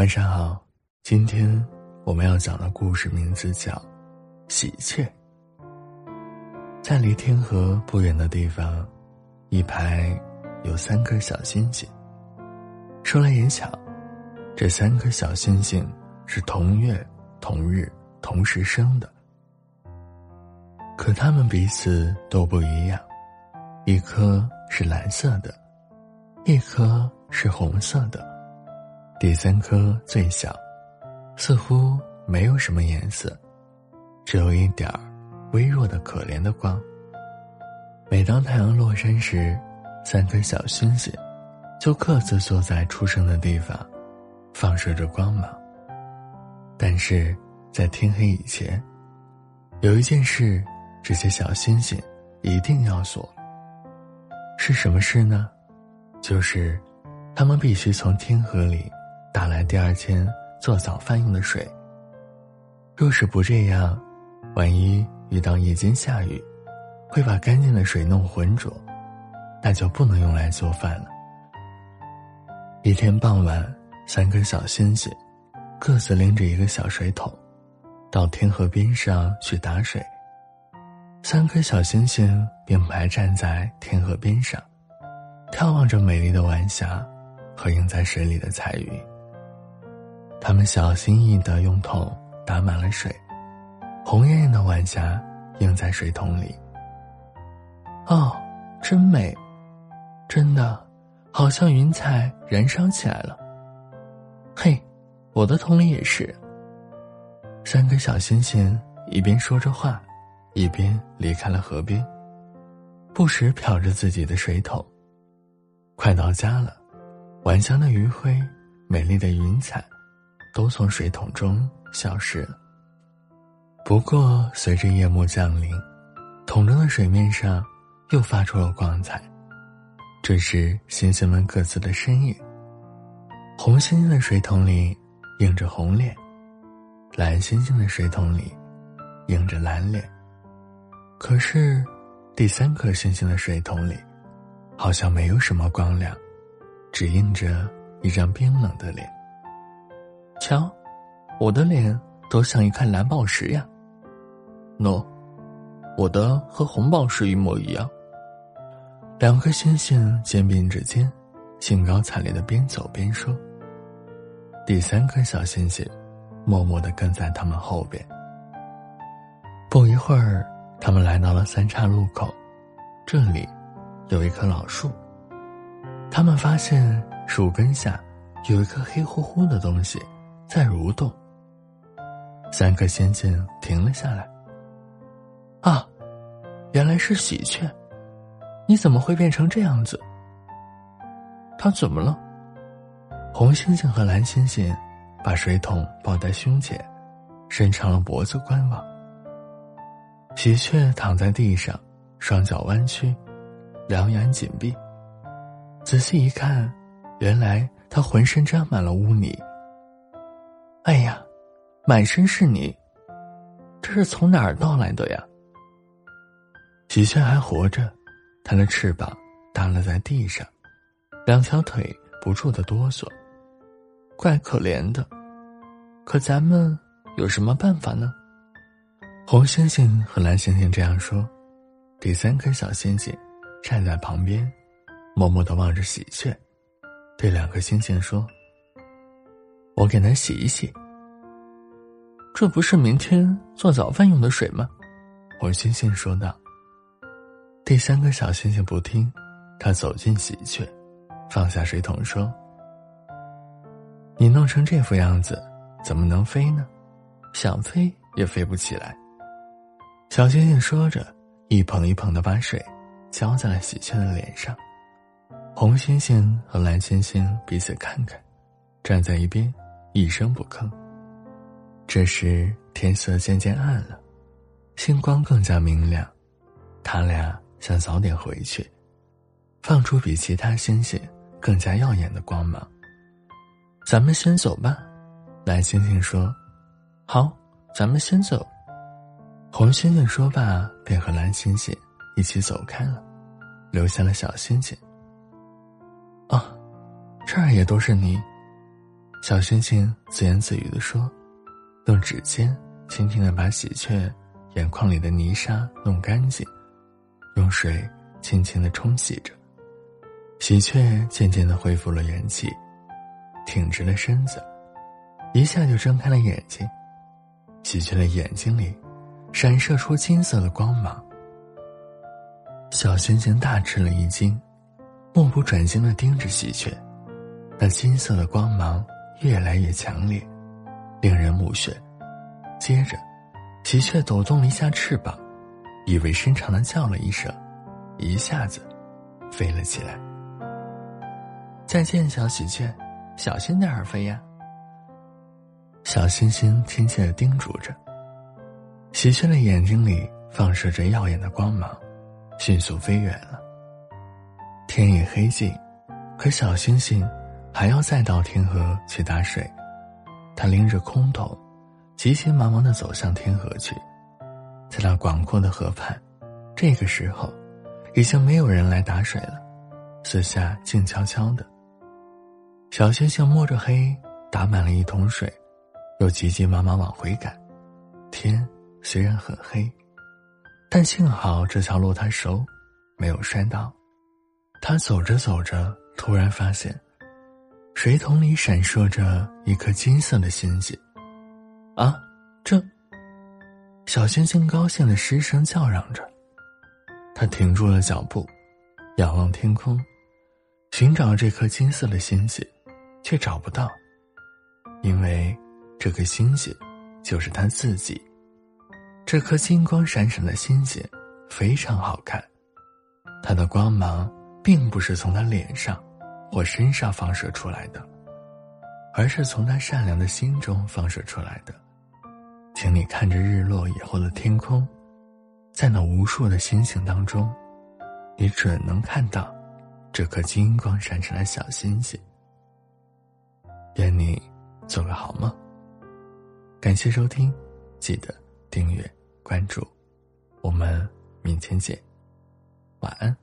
晚上好，今天我们要讲的故事名字叫《喜鹊》。在离天河不远的地方，一排有三颗小星星。说来也巧，这三颗小星星是同月同日同时生的，可它们彼此都不一样，一颗是蓝色的，一颗是红色的，第三颗最小，似乎没有什么颜色，只有一点儿微弱的可怜的光。每当太阳落山时，三颗小星星。就各自坐在出生的地方，放射着光芒。但是在天黑以前，有一件事，这些小星星一定要做。是什么事呢？就是，他们必须从天河里打来第二天做早饭用的水。若是不这样，万一遇到夜间下雨，会把干净的水弄浑浊，那就不能用来做饭了。一天傍晚，三颗小星星各自拎着一个小水桶，到天河边上去打水。三颗小星星并排站在天河边上，眺望着美丽的晚霞和映在水里的彩云。他们小心翼翼地用桶打满了水，红艳艳的晚霞映在水桶里。哦，真美，真的。好像云彩燃烧起来了。嘿，我的桶里也是。三颗小星星一边说着话，一边离开了河边，不时瞟着自己的水桶。快到家了，晚香的余晖、美丽的云彩，都从水桶中消失了。不过，随着夜幕降临，桶中的水面上又发出了光彩。这是星星们各自的身影。红星星的水桶里映着红脸，蓝星星的水桶里映着蓝脸。可是，第三颗星星的水桶里好像没有什么光亮，只映着一张冰冷的脸。瞧，我的脸都像一块蓝宝石呀。喏，我的和红宝石一模一样。两颗星星肩并着肩，兴高采烈的边走边说。第三颗小星星默默的跟在他们后边。不一会儿，他们来到了三岔路口，这里有一棵老树。他们发现树根下有一颗黑乎乎的东西在蠕动。三颗星星停了下来。啊，原来是喜鹊。你怎么会变成这样子？他怎么了？红星星和蓝星星把水桶抱在胸前，伸长了脖子观望。喜鹊躺在地上，双脚弯曲，两眼紧闭。仔细一看，原来他浑身沾满了污泥。哎呀，满身是泥，这是从哪儿到来的呀？喜鹊还活着。它的翅膀耷拉在地上，两条腿不住的哆嗦，怪可怜的。可咱们有什么办法呢？红星星和蓝星星这样说，第三颗小星星站在旁边，默默的望着喜鹊，对两颗星星说：“我给它洗一洗。这不是明天做早饭用的水吗？”红星星说道。第三个小星星不听，他走进喜鹊，放下水桶说：“你弄成这副样子，怎么能飞呢？想飞也飞不起来。”小星星说着，一捧一捧的把水浇在了喜鹊的脸上。红星星和蓝星星彼此看看，站在一边，一声不吭。这时天色渐渐暗了，星光更加明亮，他俩。想早点回去，放出比其他星星更加耀眼的光芒。咱们先走吧，蓝星星说：“好，咱们先走。”红星星说罢，便和蓝星星一起走开了，留下了小星星。啊，这儿也都是泥。小星星自言自语地说，用指尖轻轻地把喜鹊眼眶里的泥沙弄干净，用水轻轻地冲洗着。喜鹊渐渐地恢复了元气，挺直了身子，一下就睁开了眼睛。喜鹊的眼睛里闪射出金色的光芒。小星星大吃了一惊，目不转睛地盯着喜鹊，那金色的光芒越来越强烈，令人目眩。接着，喜鹊抖动了一下翅膀，意味深长地叫了一声，一下子飞了起来。再见，小喜鹊，小心点儿飞呀！小星星亲切的叮嘱着。喜鹊的眼睛里放射着耀眼的光芒，迅速飞远了。天已黑尽，可小星星还要再到天河去打水。他拎着空桶，急急忙忙的走向天河去。在那广阔的河畔，这个时候，已经没有人来打水了，四下静悄悄的。小星星摸着黑，打满了一桶水，又急急忙忙往回赶。天虽然很黑，但幸好这条路他熟，没有摔倒。他走着走着，突然发现，水桶里闪烁着一颗金色的星星。啊，这！小星星高兴的失声叫嚷着。他停住了脚步，仰望天空，寻找这颗金色的星星。却找不到，因为这颗星星就是他自己。这颗金光闪闪的星星非常好看，它的光芒并不是从他脸上或身上放射出来的，而是从他善良的心中放射出来的。请你看着日落以后的天空，在那无数的星星当中，你准能看到这颗金光闪闪的小星星。愿你做个好梦。感谢收听，记得订阅关注，我们明天见，晚安。